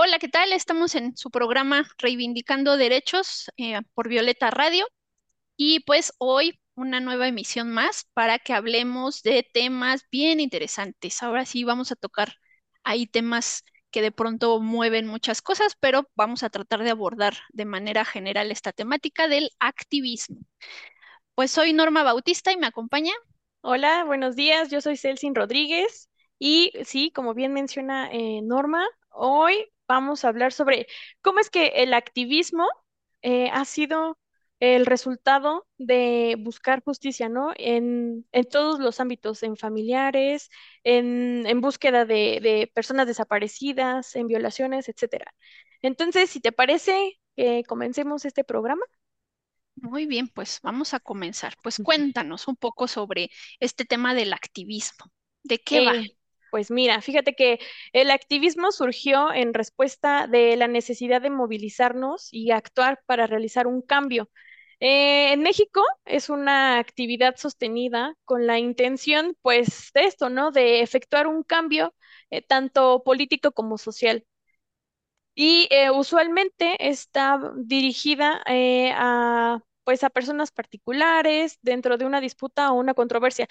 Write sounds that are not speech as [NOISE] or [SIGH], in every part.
Hola, ¿qué tal? Estamos en su programa Reivindicando Derechos eh, por Violeta Radio y pues hoy una nueva emisión más para que hablemos de temas bien interesantes. Ahora sí vamos a tocar ahí temas que de pronto mueven muchas cosas, pero vamos a tratar de abordar de manera general esta temática del activismo. Pues soy Norma Bautista y me acompaña. Hola, buenos días, yo soy Celsin Rodríguez y sí, como bien menciona eh, Norma, hoy vamos a hablar sobre cómo es que el activismo eh, ha sido el resultado de buscar justicia, ¿no? En, todos los ámbitos, en familiares, en, búsqueda de, personas desaparecidas, en violaciones, etcétera. Entonces, si te parece, que comencemos este programa. Muy bien, pues vamos a comenzar. Pues cuéntanos un poco sobre este tema del activismo. ¿De qué va? Pues mira, fíjate que el activismo surgió en respuesta de la necesidad de movilizarnos y actuar para realizar un cambio. Eh, en México es una actividad sostenida con la intención, pues, de esto, ¿no? De efectuar un cambio eh, tanto político como social. Y eh, usualmente está dirigida a, pues, a personas particulares dentro de una disputa o una controversia.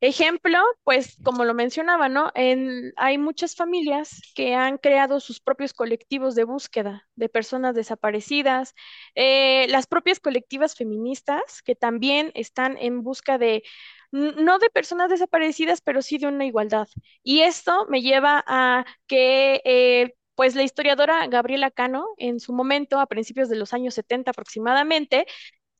Ejemplo, pues como lo mencionaba, ¿no? En, hay muchas familias que han creado sus propios colectivos de búsqueda de personas desaparecidas, eh, las propias colectivas feministas que también están en busca de, no de personas desaparecidas, pero sí de una igualdad. Y esto me lleva a que... Eh, pues la historiadora Gabriela Cano, en su momento, a principios de los años 70 aproximadamente,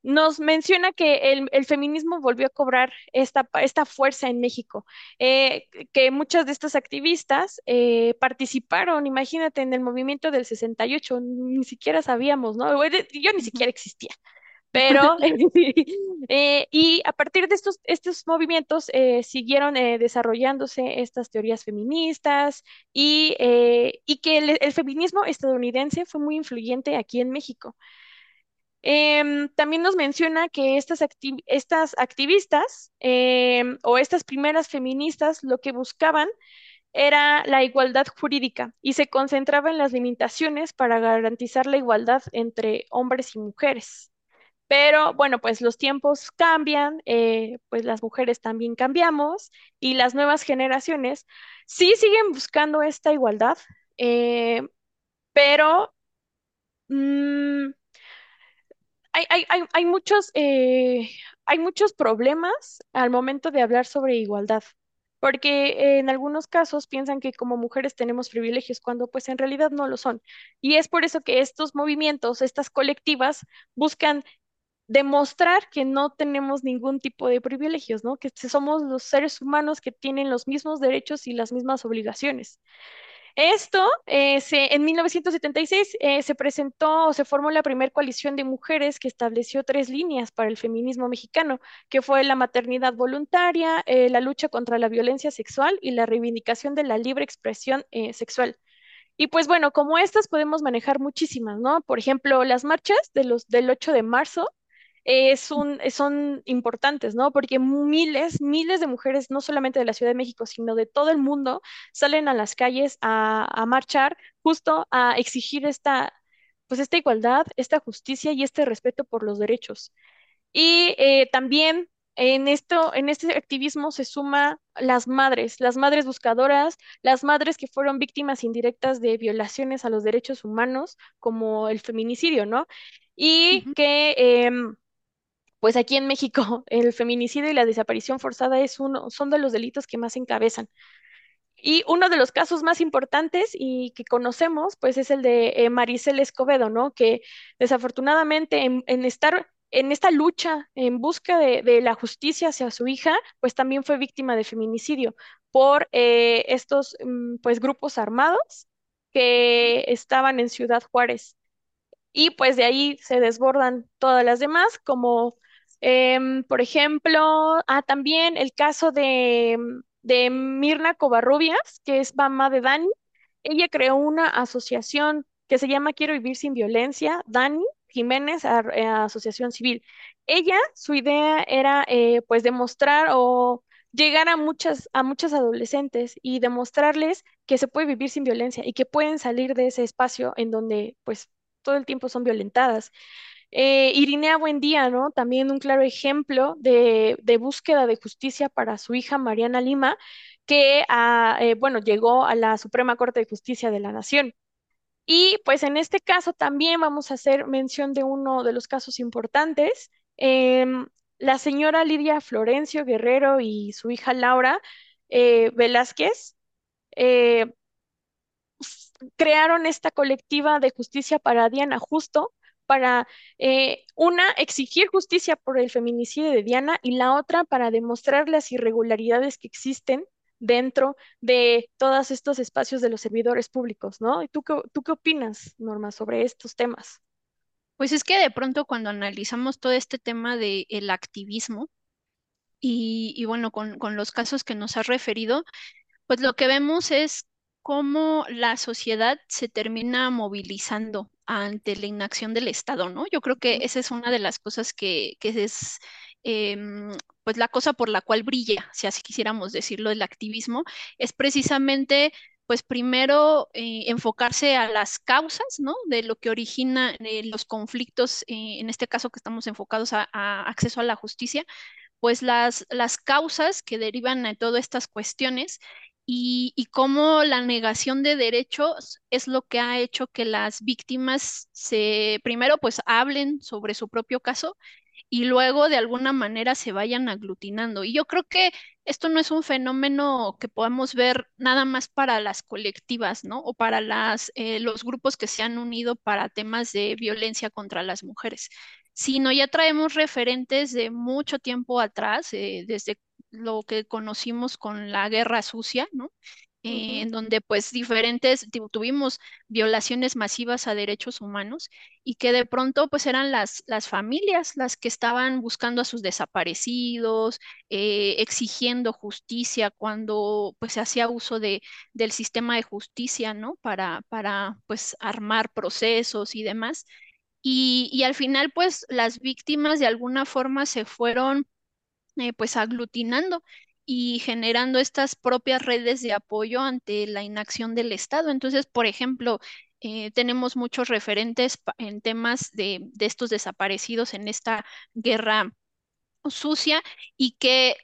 nos menciona que el, feminismo volvió a cobrar esta, esta fuerza en México, eh, que muchas de estas activistas eh, participaron, imagínate, en el movimiento del 68, ni siquiera sabíamos, ¿no? Yo ni siquiera existía. Pero, [LAUGHS] [LAUGHS] eh, y a partir de estos, estos movimientos siguieron desarrollándose estas teorías feministas y, y que el feminismo estadounidense fue muy influyente aquí en México. Em, también nos menciona que estas, estas activistas em, o estas primeras feministas lo que buscaban era la igualdad jurídica y se concentraba en las limitaciones para garantizar la igualdad entre hombres y mujeres. Pero bueno, pues los tiempos cambian, eh, pues las mujeres también cambiamos y las nuevas generaciones sí siguen buscando esta igualdad, eh, pero mm, hay, muchos, eh, hay muchos problemas al momento de hablar sobre igualdad, porque en algunos casos piensan que como mujeres tenemos privilegios cuando pues en realidad no lo son. Y es por eso que estos movimientos, estas colectivas, buscan demostrar que no tenemos ningún tipo de privilegios, ¿no? Que somos los seres humanos que tienen los mismos derechos y las mismas obligaciones. Esto, eh, en 1976 eh, se presentó o se formó la primera coalición de mujeres que estableció tres líneas para el feminismo mexicano, que fue la maternidad voluntaria, eh, la lucha contra la violencia sexual y la reivindicación de la libre expresión sexual. Y pues bueno, como estas podemos manejar muchísimas, ¿no? Por ejemplo, las marchas de los, del 8 de marzo es un, son importantes, ¿no? Porque miles, miles de mujeres, no solamente de la Ciudad de México, sino de todo el mundo, salen a las calles a, marchar justo a exigir esta, pues esta igualdad, esta justicia y este respeto por los derechos. Y eh, también en esto, en este activismo se suma las madres, las madres buscadoras, las madres que fueron víctimas indirectas de violaciones a los derechos humanos, como el feminicidio, ¿no? Y que em, pues aquí en México [LAUGHS] el feminicidio y la desaparición forzada es uno, son de los delitos que más encabezan. Y uno de los casos más importantes y que conocemos, pues es el de eh, Maricel Escobedo, ¿no? Que desafortunadamente en, estar en esta lucha en busca de, la justicia hacia su hija, pues también fue víctima de feminicidio por eh, estos, mm, pues, grupos armados que estaban en Ciudad Juárez. y pues de ahí se desbordan todas las demás, como em, por ejemplo, ah, también el caso de, de Mirna Covarrubias, que es mamá de Dani. Ella creó una asociación que se llama Quiero Vivir Sin Violencia, Dani Jiménez, eh, Asociación Civil. Ella, su idea era eh, pues demostrar o llegar a muchas, a muchas adolescentes y demostrarles que se puede vivir sin violencia y que pueden salir de ese espacio en donde pues todo el tiempo son violentadas. Eh, Irinea Buendía, ¿no? También un claro ejemplo de, búsqueda de justicia para su hija Mariana Lima, que ah, eh, bueno, llegó a la Suprema Corte de Justicia de la Nación. Y pues en este caso también vamos a hacer mención de uno de los casos importantes. Em, la señora Lidia Florencio Guerrero y su hija Laura eh, Velázquez eh, crearon esta colectiva de justicia para Diana Justo, para eh, una, exigir justicia por el feminicidio de Diana y la otra para demostrar las irregularidades que existen dentro de todos estos espacios de los servidores públicos, ¿no? ¿Y tú qué, tú qué opinas, Norma, sobre estos temas? Pues es que de pronto cuando analizamos todo este tema del activismo y, y bueno, con, con los casos que nos has referido, pues lo que vemos es cómo la sociedad se termina movilizando ante la inacción del Estado, ¿no? Yo creo que esa es una de las cosas que, que es, em, pues la cosa por la cual brilla, si así quisiéramos decirlo, el activismo, es precisamente, pues primero eh, enfocarse a las causas, ¿no? De lo que origina eh, los conflictos, eh, en este caso que estamos enfocados a, a acceso a la justicia pues las, las causas que derivan de todas estas cuestiones y, cómo la negación de derechos es lo que ha hecho que las víctimas se, primero, pues hablen sobre su propio caso y luego de alguna manera se vayan aglutinando. Y yo creo que esto no es un fenómeno que podamos ver nada más para las colectivas, ¿no? O para las, eh, los grupos que se han unido para temas de violencia contra las mujeres, sino ya traemos referentes de mucho tiempo atrás, eh, desde lo que conocimos con la Guerra Sucia, ¿no? eh, en donde pues diferentes, tu- tuvimos violaciones masivas a derechos humanos y que de pronto pues eran las, las familias las que estaban buscando a sus desaparecidos, eh, exigiendo justicia cuando pues se hacía uso de, del sistema de justicia, ¿no? Para, para pues armar procesos y demás. Y, y al final pues las víctimas de alguna forma se fueron eh, pues aglutinando y generando estas propias redes de apoyo ante la inacción del Estado. Entonces, por ejemplo, eh, tenemos muchos referentes en temas de, de estos desaparecidos en esta guerra sucia y que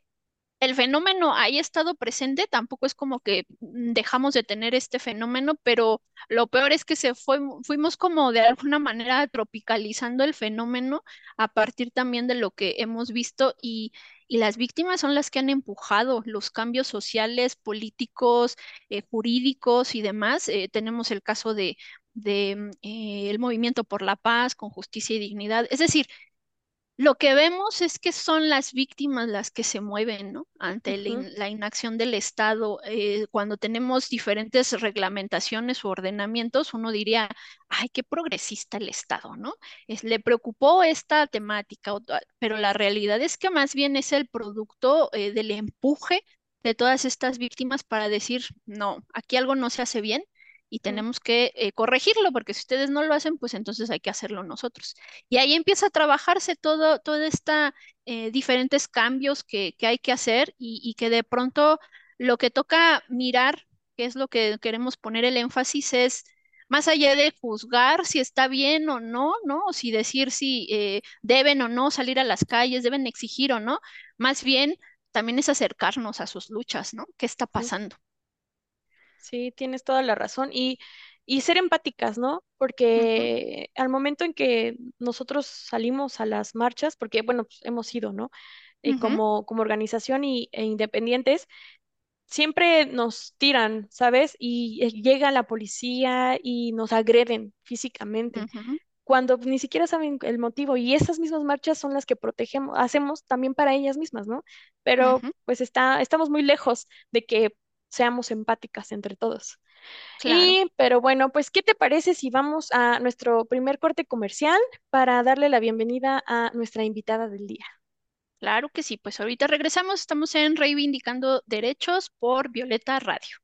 el fenómeno haya estado presente, tampoco es como que mm, dejamos de tener este fenómeno, pero lo peor es que se fue, fuimos como de alguna manera tropicalizando el fenómeno a partir también de lo que hemos visto y, y las víctimas son las que han empujado los cambios sociales, políticos, eh, jurídicos y demás. Eh, tenemos el caso de, de mm, eh, el Movimiento por la Paz con Justicia y Dignidad. Es decir, lo que vemos es que son las víctimas las que se mueven, ¿no? Ante la, inacción del Estado. Eh, cuando tenemos diferentes reglamentaciones o ordenamientos, uno diría, ay, qué progresista el Estado, ¿no? Es- le preocupó esta temática, pero la realidad es que más bien es el producto eh, del empuje de todas estas víctimas para decir, no, aquí algo no se hace bien. Y tenemos que eh, corregirlo, porque si ustedes no lo hacen, pues entonces hay que hacerlo nosotros. Y ahí empieza a trabajarse todo, toda esta eh, diferentes cambios que, que hay que hacer y, y que de pronto lo que toca mirar, que es lo que queremos poner el énfasis, es más allá de juzgar si está bien o no, ¿no? O si decir si eh, deben o no salir a las calles, deben exigir o no, más bien también es acercarnos a sus luchas, ¿no? ¿Qué está pasando? Sí, tienes toda la razón. Y, y ser empáticas, ¿no? Porque al momento en que nosotros salimos a las marchas, porque bueno, pues, hemos ido, ¿no? Eh, ujú, como, como organización y, e independientes, siempre nos tiran, ¿sabes? Y eh, llega la policía y nos agreden físicamente, cuando ni siquiera saben el motivo. Y esas mismas marchas son las que protegemos, hacemos también para ellas mismas, ¿no? Pero pues está, estamos muy lejos de que seamos empáticas entre todos. Y, pero bueno, pues, ¿qué te parece si vamos a nuestro primer corte comercial para darle la bienvenida a nuestra invitada del día? Claro que sí, pues ahorita regresamos, estamos en Reivindicando Derechos por Violeta Radio.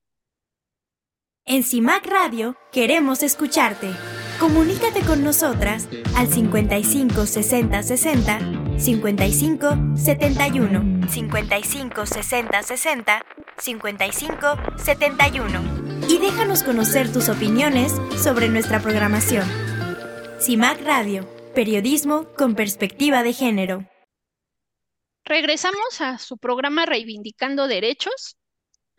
En CIMAC Radio queremos escucharte. Comunícate con nosotras al 55 60 60 55 71 55 60 60 55 71 y déjanos conocer tus opiniones sobre nuestra programación. CIMAC Radio, periodismo con perspectiva de género. Regresamos a su programa Reivindicando Derechos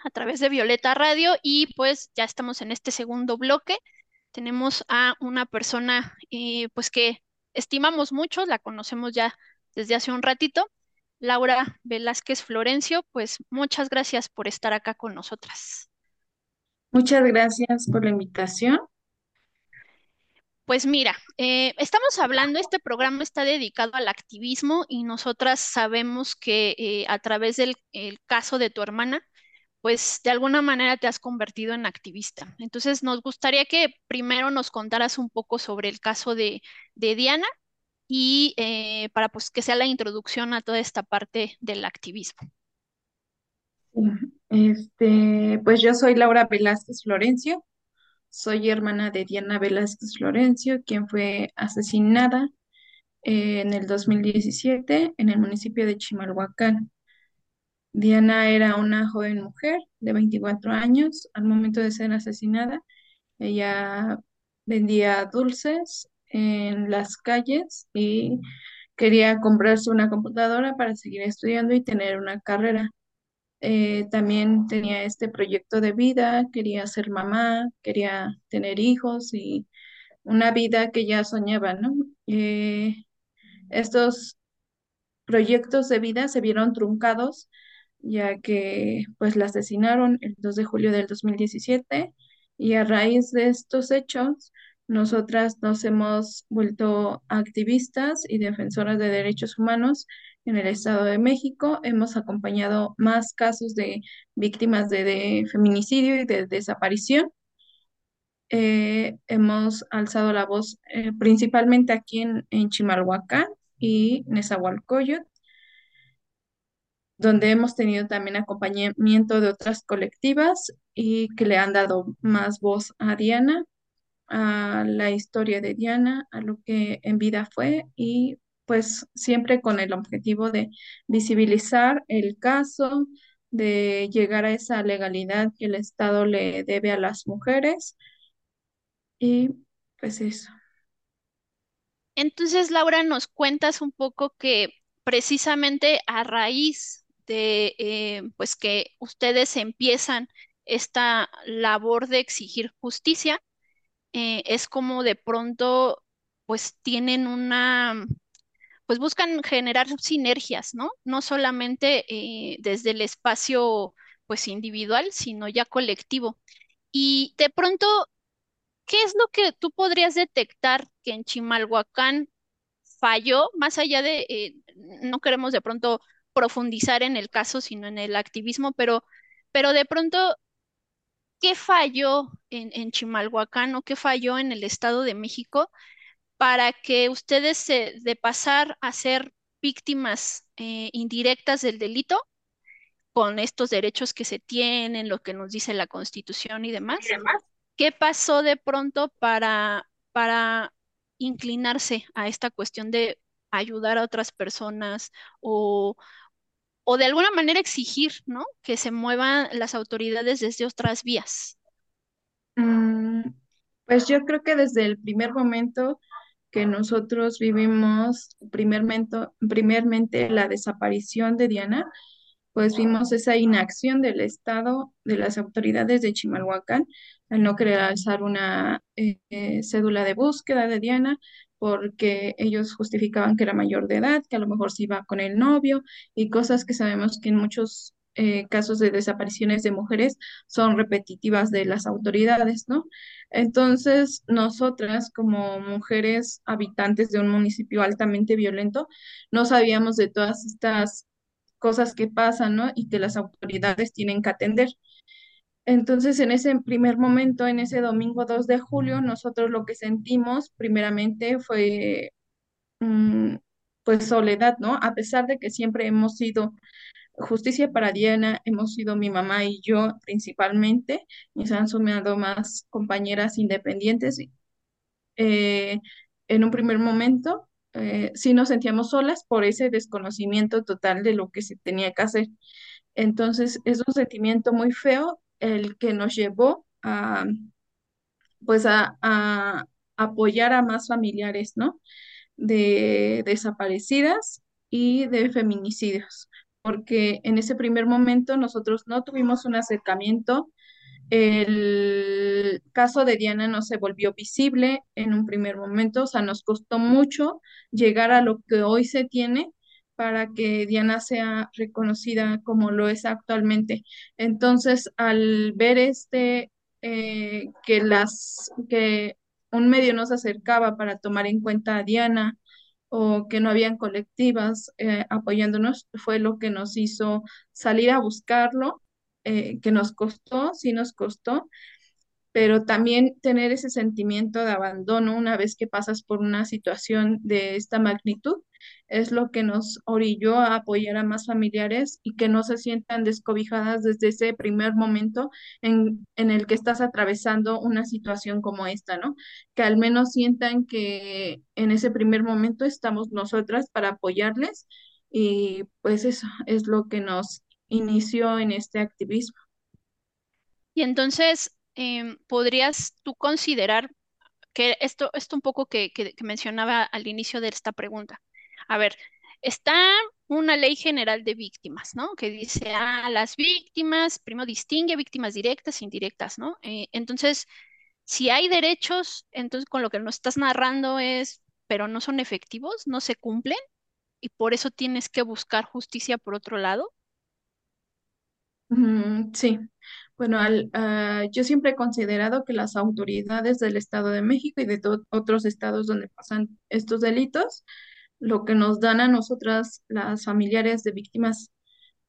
a través de Violeta Radio y pues ya estamos en este segundo bloque. Tenemos a una persona eh, pues que estimamos mucho, la conocemos ya desde hace un ratito, Laura Velázquez Florencio, pues muchas gracias por estar acá con nosotras. Muchas gracias por la invitación. Pues mira, eh, estamos hablando, este programa está dedicado al activismo y nosotras sabemos que eh, a través del caso de tu hermana, pues de alguna manera te has convertido en activista. Entonces, nos gustaría que primero nos contaras un poco sobre el caso de, Diana y eh, para pues que sea la introducción a toda esta parte del activismo. Este, pues yo soy Laura Velázquez Florencio, soy hermana de Diana Velázquez Florencio, quien fue asesinada eh, en el 2017 en el municipio de Chimalhuacán. Diana era una joven mujer de 24 años. Al momento de ser asesinada, ella vendía dulces en las calles y quería comprarse una computadora para seguir estudiando y tener una carrera. Eh, también tenía este proyecto de vida, quería ser mamá, quería tener hijos y una vida que ya soñaba, ¿no? Eh, estos proyectos de vida se vieron truncados ya que pues la asesinaron el 2 de julio del 2017 y a raíz de estos hechos nosotras nos hemos vuelto activistas y defensoras de derechos humanos en el Estado de México. Hemos acompañado más casos de víctimas de, feminicidio y de desaparición. Eh, hemos alzado la voz eh, principalmente aquí en, en Chimalhuacán y Nezahualcóyotl donde hemos tenido también acompañamiento de otras colectivas y que le han dado más voz a Diana, a la historia de Diana, a lo que en vida fue y pues siempre con el objetivo de visibilizar el caso, de llegar a esa legalidad que el Estado le debe a las mujeres y pues eso. Entonces, Laura, nos cuentas un poco que precisamente a raíz de eh, pues que ustedes empiezan esta labor de exigir justicia, eh, es como de pronto pues tienen una, pues buscan generar sinergias, ¿no? No solamente eh, desde el espacio pues individual, sino ya colectivo. Y de pronto, ¿qué es lo que tú podrías detectar que en Chimalhuacán falló, más allá de, no queremos de pronto profundizar en el caso, sino en el activismo, pero, pero de pronto, ¿qué falló en, en Chimalhuacán o qué falló en el Estado de México para que ustedes de pasar a ser víctimas eh, indirectas del delito con estos derechos que se tienen, lo que nos dice la Constitución y demás? ¿Qué pasó de pronto para, para inclinarse a esta cuestión de ayudar a otras personas o, o de alguna manera exigir, ¿no? Que se muevan las autoridades desde otras vías. Mm, pues yo creo que desde el primer momento que nosotros vivimos primermente, la desaparición de Diana, pues vimos esa inacción del Estado, de las autoridades de Chimalhuacán, al no querer alzar una eh, eh, cédula de búsqueda de Diana, porque ellos justificaban que era mayor de edad, que a lo mejor se iba con el novio y cosas que sabemos que en muchos eh, casos de desapariciones de mujeres son repetitivas de las autoridades, ¿no? Entonces, nosotras como mujeres habitantes de un municipio altamente violento, no sabíamos de todas estas cosas que pasan, ¿no? Y que las autoridades tienen que atender. Entonces, en ese primer momento, en ese domingo 2 de julio, nosotros lo que sentimos primeramente fue mm, pues soledad, ¿no? A pesar de que siempre hemos sido justicia para Diana, hemos sido mi mamá y yo principalmente, y se han sumado más compañeras independientes. eh, en un primer momento, eh, sí nos sentíamos solas por ese desconocimiento total de lo que se tenía que hacer. Entonces, es un sentimiento muy feo el que nos llevó a, pues, a, apoyar a más familiares, ¿no? De desaparecidas y de feminicidios, porque en ese primer momento nosotros no tuvimos un acercamiento el caso de Diana no se volvió visible en un primer momento, o sea, nos costó mucho llegar a lo que hoy se tiene para que Diana sea reconocida como lo es actualmente. Entonces, al ver este, eh, que las, que un medio nos acercaba para tomar en cuenta a Diana o que no habían colectivas eh, apoyándonos, fue lo que nos hizo salir a buscarlo eh, que nos costó, sí nos costó, pero también tener ese sentimiento de abandono una vez que pasas por una situación de esta magnitud es lo que nos orilló a apoyar a más familiares y que no se sientan descobijadas desde ese primer momento en, en el que estás atravesando una situación como esta, ¿no? Que al menos sientan que en ese primer momento estamos nosotras para apoyarles y pues eso es lo que nos inició en este activismo. Y entonces, em, ¿podrías tú considerar que esto, esto un poco que, que- mencionaba al inicio de esta pregunta? A ver, está una ley general de víctimas, ¿no? Que dice, ah, las víctimas, primero distingue víctimas directas e indirectas, ¿no? Eh, entonces, si hay derechos, entonces con lo que nos estás narrando es, pero no son efectivos, no se cumplen, y por eso tienes que buscar justicia por otro lado. Sí, bueno, al- ah, yo siempre he considerado que las autoridades del Estado de México y de otros estados donde pasan estos delitos, lo que nos dan a nosotras, las familiares de víctimas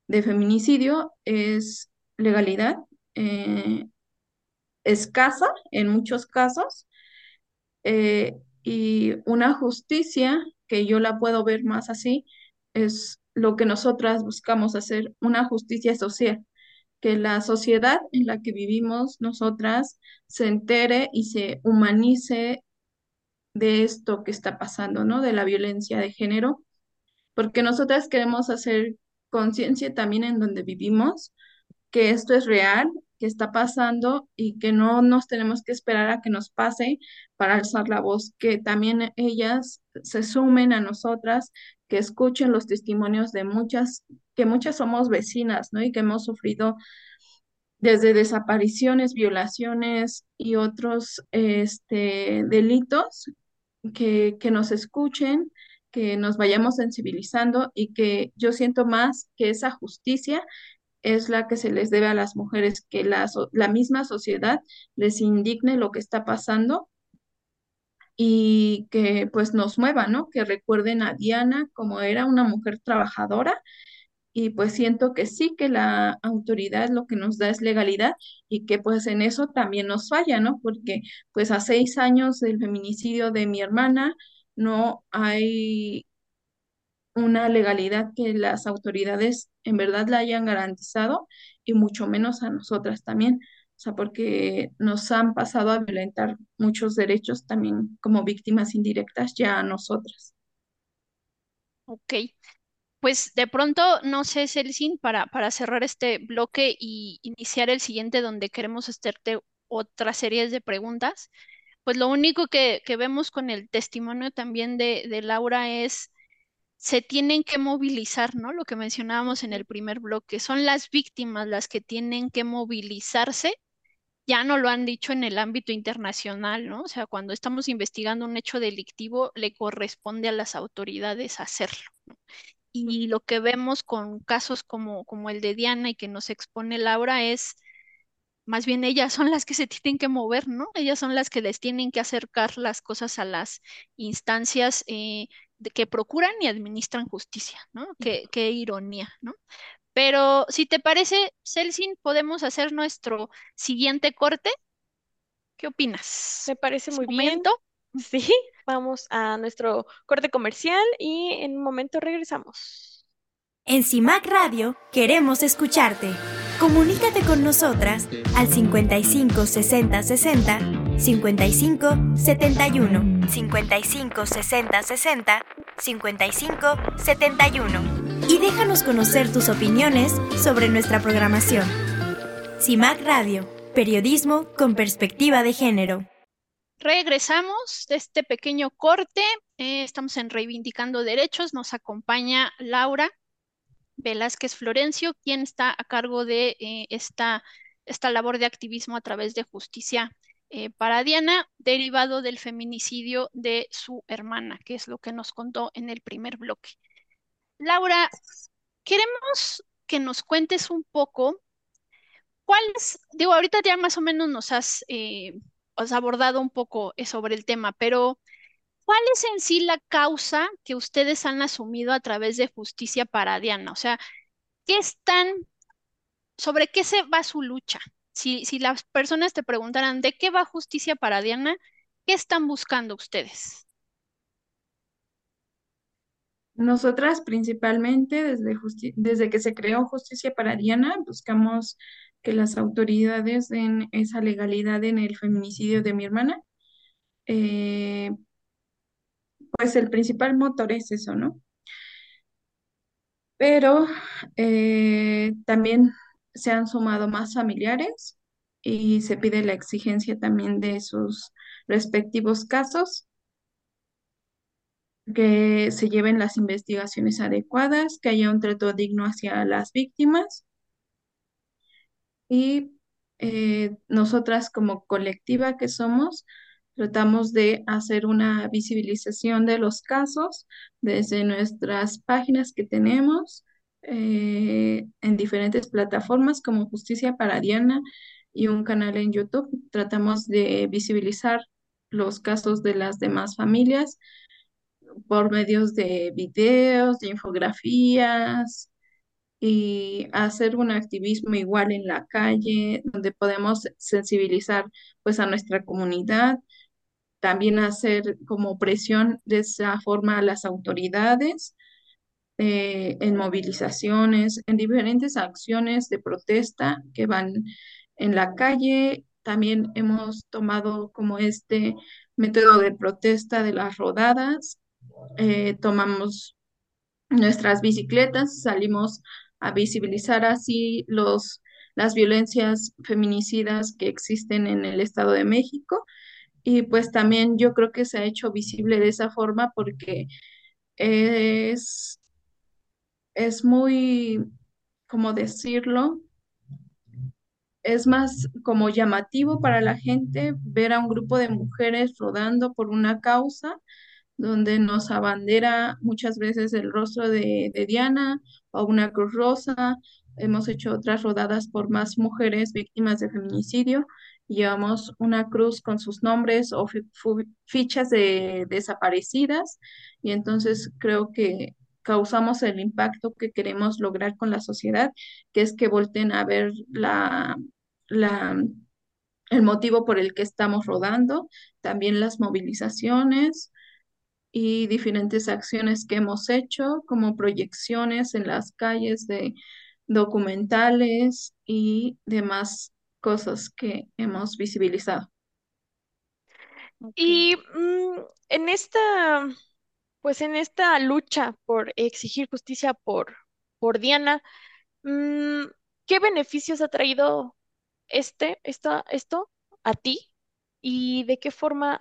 de feminicidio, es legalidad eh, escasa en muchos casos eh, y una justicia que yo la puedo ver más así es lo que nosotras buscamos hacer, una justicia social que la sociedad en la que vivimos nosotras se entere y se humanice de esto que está pasando, ¿no? De la violencia de género, porque nosotras queremos hacer conciencia también en donde vivimos, que esto es real, que está pasando y que no nos tenemos que esperar a que nos pase para alzar la voz, que también ellas se sumen a nosotras, que escuchen los testimonios de muchas, que muchas somos vecinas, ¿no? Y que hemos sufrido desde desapariciones, violaciones y otros este, delitos, que, que nos escuchen, que nos vayamos sensibilizando y que yo siento más que esa justicia es la que se les debe a las mujeres, que la, la misma sociedad les indigne lo que está pasando y que pues nos mueva, ¿no? Que recuerden a Diana como era una mujer trabajadora y pues siento que sí, que la autoridad lo que nos da es legalidad y que pues en eso también nos falla, ¿no? Porque pues a seis años del feminicidio de mi hermana no hay una legalidad que las autoridades en verdad la hayan garantizado y mucho menos a nosotras también. O sea, porque nos han pasado a violentar muchos derechos también como víctimas indirectas ya a nosotras. Ok. Pues de pronto, no sé, Celsin, para, para cerrar este bloque y iniciar el siguiente donde queremos hacerte otra serie de preguntas, pues lo único que, que vemos con el testimonio también de, de Laura es, se tienen que movilizar, ¿no? Lo que mencionábamos en el primer bloque, son las víctimas las que tienen que movilizarse. Ya no lo han dicho en el ámbito internacional, ¿no? O sea, cuando estamos investigando un hecho delictivo, le corresponde a las autoridades hacerlo. Y lo que vemos con casos como, como el de Diana y que nos expone Laura es, más bien ellas son las que se tienen que mover, ¿no? Ellas son las que les tienen que acercar las cosas a las instancias eh, de que procuran y administran justicia, ¿no? Qué, qué ironía, ¿no? Pero si te parece, Celsin, podemos hacer nuestro siguiente corte. ¿Qué opinas? Me parece ¿Es muy bien. Sí, vamos a nuestro corte comercial y en un momento regresamos. En CIMAC Radio queremos escucharte. Comunícate con nosotras al 55 60 60 55 71 55 60 60 55 71 y déjanos conocer tus opiniones sobre nuestra programación. CIMAC Radio, periodismo con perspectiva de género. Regresamos de este pequeño corte. Eh, estamos en Reivindicando Derechos. Nos acompaña Laura Velázquez Florencio, quien está a cargo de eh, esta, esta labor de activismo a través de justicia eh, para Diana, derivado del feminicidio de su hermana, que es lo que nos contó en el primer bloque. Laura, queremos que nos cuentes un poco cuáles, digo, ahorita ya más o menos nos has, eh, has abordado un poco eh, sobre el tema, pero ¿cuál es en sí la causa que ustedes han asumido a través de Justicia para Diana? O sea, ¿qué están, sobre qué se va su lucha? Si, si las personas te preguntaran de qué va Justicia para Diana, ¿qué están buscando ustedes? Nosotras principalmente desde, desde que se creó Justicia para Diana, buscamos que las autoridades den esa legalidad en el feminicidio de mi hermana. Eh, pues el principal motor es eso, ¿no? Pero eh, también se han sumado más familiares y se pide la exigencia también de sus respectivos casos, que se lleven las investigaciones adecuadas, que haya un trato digno hacia las víctimas y eh, nosotras como colectiva que somos, tratamos de hacer una visibilización de los casos desde nuestras páginas que tenemos eh, en diferentes plataformas como Justicia para Diana y un canal en YouTube. Tratamos de visibilizar los casos de las demás familias por medios de videos, de infografías y hacer un activismo igual en la calle, donde podemos sensibilizar pues a nuestra comunidad, también hacer como presión de esa forma a las autoridades eh, en movilizaciones, en diferentes acciones de protesta que van en la calle. También hemos tomado como este método de protesta de las rodadas. Eh, tomamos nuestras bicicletas, salimos a visibilizar así los, las violencias feminicidas que existen en el Estado de México. Y pues también yo creo que se ha hecho visible de esa forma porque es, es muy, ¿cómo decirlo? Es más como llamativo para la gente ver a un grupo de mujeres rodando por una causa donde nos abandera muchas veces el rostro de, de Diana o una cruz rosa. Hemos hecho otras rodadas por más mujeres víctimas de feminicidio. Llevamos una cruz con sus nombres o fichas de desaparecidas y entonces creo que causamos el impacto que queremos lograr con la sociedad, que es que volten a ver la, la, el motivo por el que estamos rodando, también las movilizaciones y diferentes acciones que hemos hecho, como proyecciones en las calles de documentales y demás cosas que hemos visibilizado. Y mm, en esta, pues en esta lucha por exigir justicia por, por Diana, mm, ¿qué beneficios ha traído este, esta- esto a ti? ¿Y de qué forma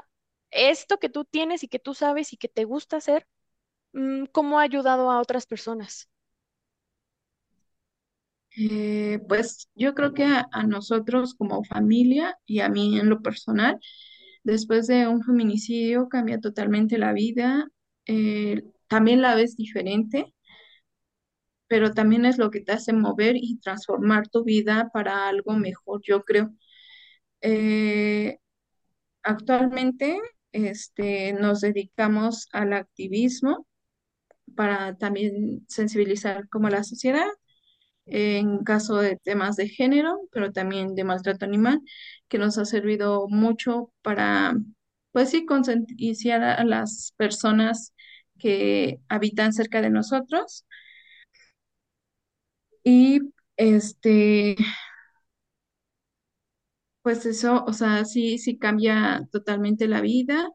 esto que tú tienes y que tú sabes y que te gusta hacer, mm, cómo ha ayudado a otras personas? Eh, pues yo creo que a, nosotros como familia y a mí en lo personal, después de un feminicidio cambia totalmente la vida, eh, también la ves diferente, pero también es lo que te hace mover y transformar tu vida para algo mejor, yo creo. Eh, actualmente este, nos dedicamos al activismo para también sensibilizar como la sociedad en caso de temas de género, pero también de maltrato animal, que nos ha servido mucho para, pues sí, concientizar a las personas que habitan cerca de nosotros. Y este, pues eso, o sea, sí, sí cambia totalmente la vida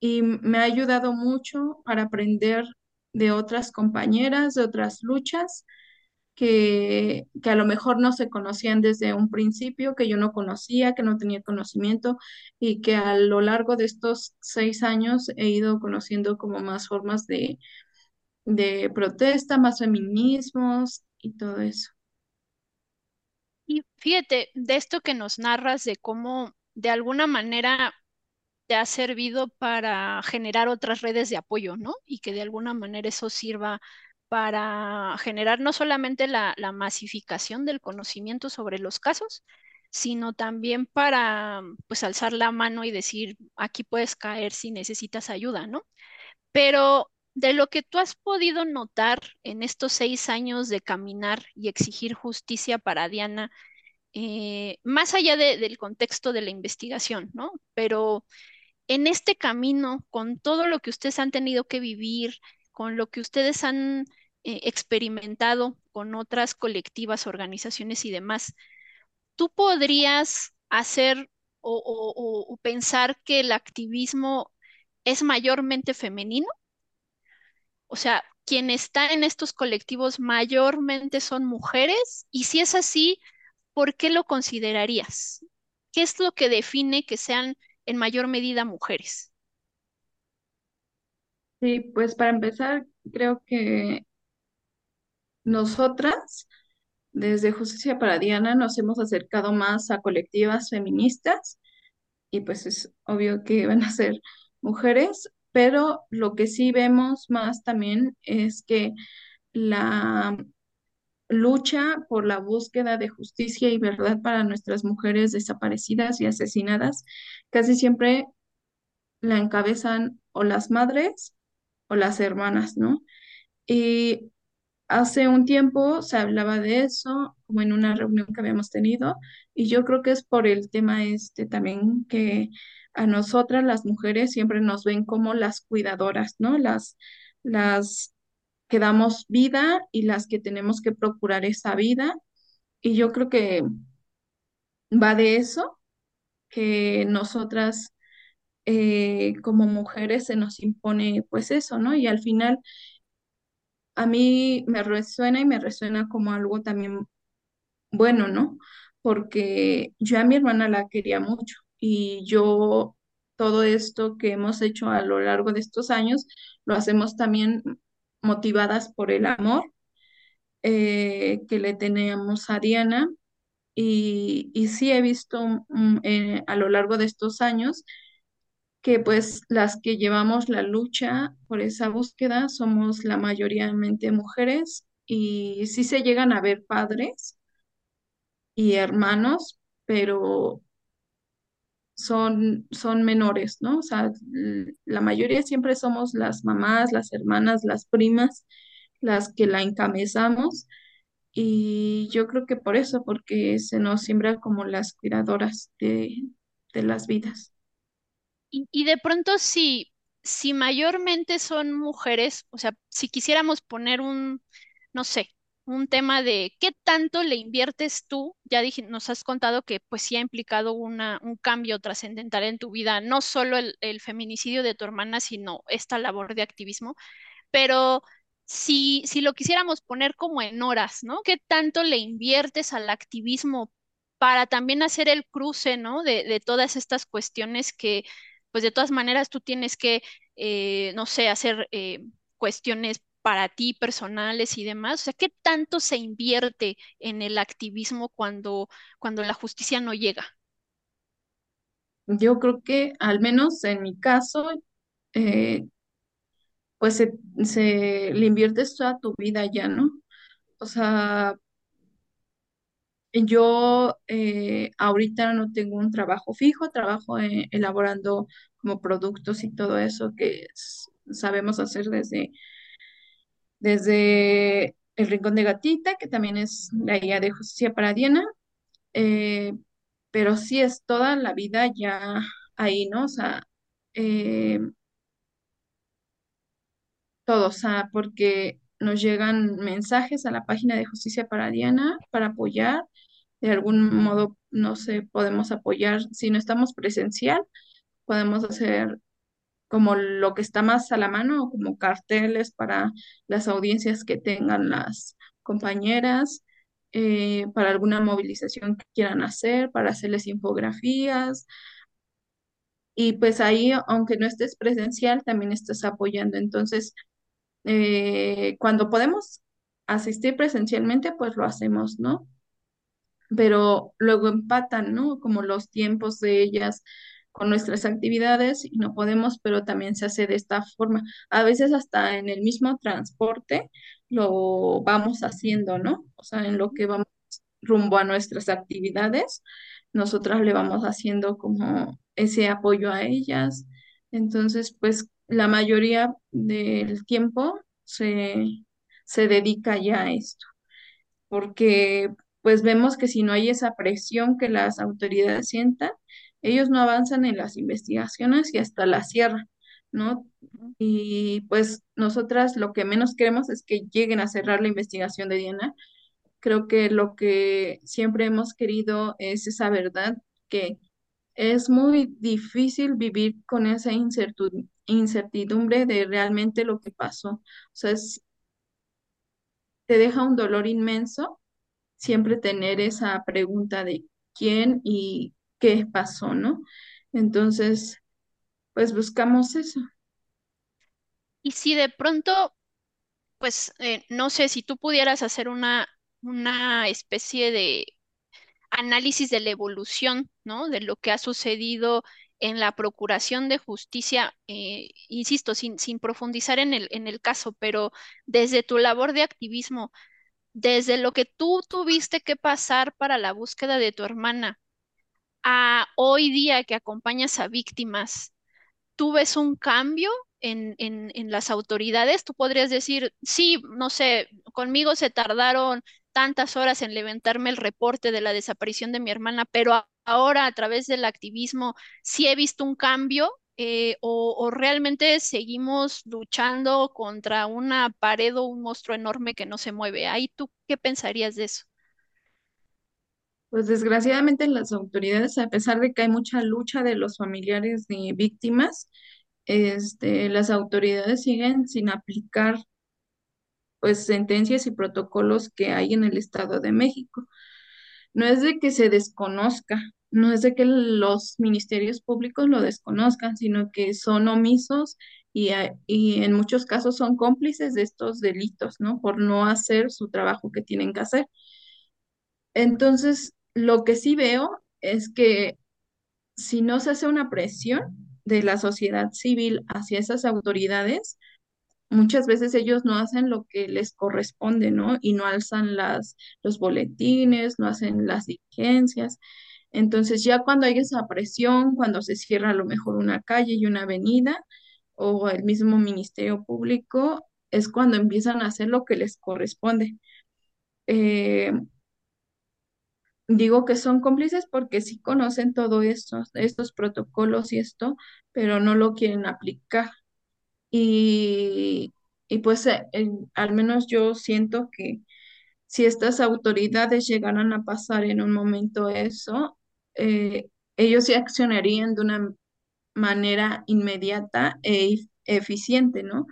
y me ha ayudado mucho para aprender de otras compañeras, de otras luchas que, que a lo mejor no se conocían desde un principio, que yo no conocía, que no tenía conocimiento y que a lo largo de estos seis años he ido conociendo como más formas de, de protesta, más feminismos y todo eso. Y fíjate, de esto que nos narras, de cómo de alguna manera te ha servido para generar otras redes de apoyo, ¿no? Y que de alguna manera eso sirva para generar no solamente la, la masificación del conocimiento sobre los casos, sino también para, pues, alzar la mano y decir, aquí puedes caer si necesitas ayuda, ¿no? Pero de lo que tú has podido notar en estos seis años de caminar y exigir justicia para Diana, eh, más allá de- del contexto de la investigación, ¿no? Pero en este camino, con todo lo que ustedes han tenido que vivir, con lo que ustedes han eh, experimentado con otras colectivas, organizaciones y demás, ¿tú podrías hacer o pensar que el activismo es mayormente femenino? O sea, quien está en estos colectivos mayormente son mujeres y si es así, ¿por qué lo considerarías? ¿Qué es lo que define que sean en mayor medida mujeres? Sí, pues para empezar, creo que nosotras, desde Justicia para Diana, nos hemos acercado más a colectivas feministas y pues es obvio que van a ser mujeres, pero lo que sí vemos más también es que la lucha por la búsqueda de justicia y verdad para nuestras mujeres desaparecidas y asesinadas casi siempre la encabezan o las madres o las hermanas, ¿no? Y hace un tiempo se hablaba de eso, como en una reunión que habíamos tenido, y yo creo que es por el tema este también que a nosotras las mujeres siempre nos ven como las cuidadoras, ¿no? Las, las que damos vida y las que tenemos que procurar esa vida. Y yo creo que va de eso, que nosotras eh, como mujeres se nos impone pues eso, ¿no? Y al final a mí me resuena y me resuena como algo también bueno, ¿no? Porque yo a mi hermana la quería mucho y yo todo esto que hemos hecho a lo largo de estos años lo hacemos también motivadas por el amor eh, que le tenemos a Diana. Y, y sí he visto mm, eh, a lo largo de estos años que pues las que llevamos la lucha por esa búsqueda somos la mayoritariamente mujeres y sí se llegan a ver padres y hermanos, pero son, son menores, ¿no? O sea, la mayoría siempre somos las mamás, las hermanas, las primas, las que la encabezamos y yo creo que por eso, porque se nos siembra como las cuidadoras de, de las vidas. Y, y de pronto, si, si mayormente son mujeres, o sea, si quisiéramos poner un, no sé, un tema de qué tanto le inviertes tú, ya dije, nos has contado que pues sí ha implicado una, un cambio trascendental en tu vida, no solo el, feminicidio de tu hermana, sino esta labor de activismo, pero si, si lo quisiéramos poner como en horas, ¿no? ¿Qué tanto le inviertes al activismo para también hacer el cruce, ¿no? De, de todas estas cuestiones que, pues de todas maneras tú tienes que, eh, no sé, hacer eh, cuestiones para ti personales y demás. O sea, ¿qué tanto se invierte en el activismo cuando, cuando la justicia no llega? Yo creo que al menos en mi caso, eh, pues se, se le inviertes toda tu vida ya, ¿no? O sea, yo eh, ahorita no tengo un trabajo fijo, trabajo eh, elaborando como productos y todo eso que sabemos hacer desde, desde El Rincón de Gatita, que también es la guía de justicia para Diana, eh, pero sí es toda la vida ya ahí, ¿no? O sea, eh, porque nos llegan mensajes a la página de Justicia para Diana para apoyar. De algún modo, no sé, podemos apoyar. Si no estamos presencial, podemos hacer como lo que está más a la mano, como carteles para las audiencias que tengan las compañeras, eh, para alguna movilización que quieran hacer, para hacerles infografías. Y pues ahí, aunque no estés presencial, también estás apoyando. Entonces, eh, cuando podemos asistir presencialmente, pues lo hacemos, ¿no? Pero luego empatan, ¿no? Como los tiempos de ellas con nuestras actividades y no podemos, pero también se hace de esta forma. A veces hasta en el mismo transporte lo vamos haciendo, ¿no? O sea, en lo que vamos rumbo a nuestras actividades, nosotras le vamos haciendo como ese apoyo a ellas. Entonces, pues la mayoría del tiempo se, se dedica ya a esto, porque pues vemos que si no hay esa presión que las autoridades sientan, ellos no avanzan en las investigaciones y hasta la cierran, ¿no? Y pues nosotras lo que menos queremos es que lleguen a cerrar la investigación de Diana. Creo que lo que siempre hemos querido es esa verdad que es muy difícil vivir con esa incertidumbre de realmente lo que pasó. O sea, es- te deja un dolor inmenso siempre tener esa pregunta de quién y qué pasó, ¿no? Entonces, pues buscamos eso. Y si de pronto, pues eh, no sé, si tú pudieras hacer una, una especie de análisis de la evolución, ¿no? De lo que ha sucedido en la procuración de justicia, eh, insisto, sin, sin profundizar en el, en el caso, pero desde tu labor de activismo, desde lo que tú tuviste que pasar para la búsqueda de tu hermana, a hoy día que acompañas a víctimas, ¿tú ves un cambio en, en, en las autoridades? Tú podrías decir, sí, no sé, conmigo se tardaron tantas horas en levantarme el reporte de la desaparición de mi hermana, pero ahora a través del activismo sí he visto un cambio. eh, o, o realmente seguimos luchando contra una pared o un monstruo enorme que no se mueve. Ahí tú, ¿qué pensarías de eso? Pues desgraciadamente las autoridades, a pesar de que hay mucha lucha de los familiares de víctimas, este, las autoridades siguen sin aplicar pues sentencias y protocolos que hay en el Estado de México. No es de que se desconozca, no es de que los ministerios públicos lo desconozcan, sino que son omisos y, y en muchos casos son cómplices de estos delitos, ¿no? Por no hacer su trabajo que tienen que hacer. Entonces, lo que sí veo es que si no se hace una presión de la sociedad civil hacia esas autoridades, muchas veces ellos no hacen lo que les corresponde, ¿no? Y no alzan las, los boletines, no hacen las diligencias. Entonces, ya cuando hay esa presión, cuando se cierra a lo mejor una calle y una avenida o el mismo Ministerio Público, es cuando empiezan a hacer lo que les corresponde. Eh, digo que son cómplices porque sí conocen todo esto, estos protocolos y esto, pero no lo quieren aplicar. Y, y pues eh, al menos yo siento que si estas autoridades llegaran a pasar en un momento eso, eh, ellos sí accionarían de una manera inmediata e ef- eficiente, ¿no?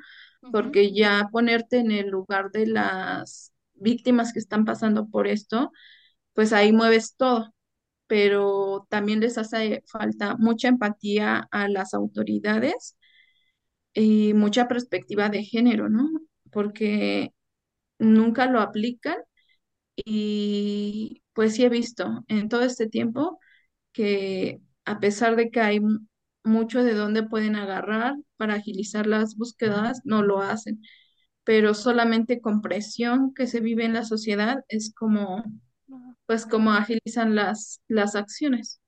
Porque ya ponerte en el lugar de las víctimas que están pasando por esto, pues ahí mueves todo, pero también les hace falta mucha empatía a las autoridades y mucha perspectiva de género, ¿no? Porque nunca lo aplican y pues sí he visto en todo este tiempo que a pesar de que hay mucho de dónde pueden agarrar para agilizar las búsquedas, no lo hacen, pero solamente con presión que se vive en la sociedad es como, pues como agilizan las, las acciones.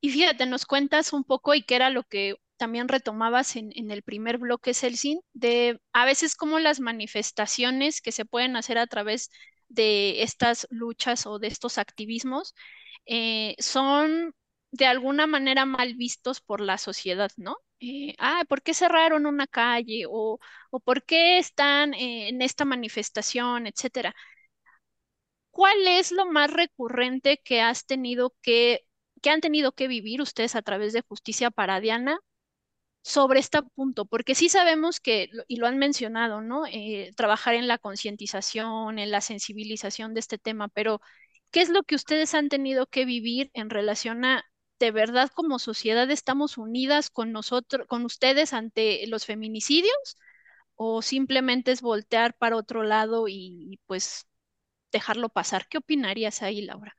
Y fíjate, nos cuentas un poco y qué era lo que también retomabas en, en el primer bloque, Celsin, de a veces como las manifestaciones que se pueden hacer a través de estas luchas o de estos activismos eh, son de alguna manera mal vistos por la sociedad, ¿no? Eh, ah, ¿por qué cerraron una calle? O, o ¿por qué están eh, en esta manifestación, etcétera? ¿Cuál es lo más recurrente que has tenido que, que han tenido que vivir ustedes a través de Justicia para Diana sobre este punto? Porque sí sabemos que, y lo han mencionado, ¿no? Eh, trabajar en la concientización, en la sensibilización de este tema, pero ¿qué es lo que ustedes han tenido que vivir en relación a, de verdad, como sociedad estamos unidas con nosotros, con ustedes ante los feminicidios? ¿O simplemente es voltear para otro lado y, pues dejarlo pasar? ¿Qué opinarías ahí, Laura?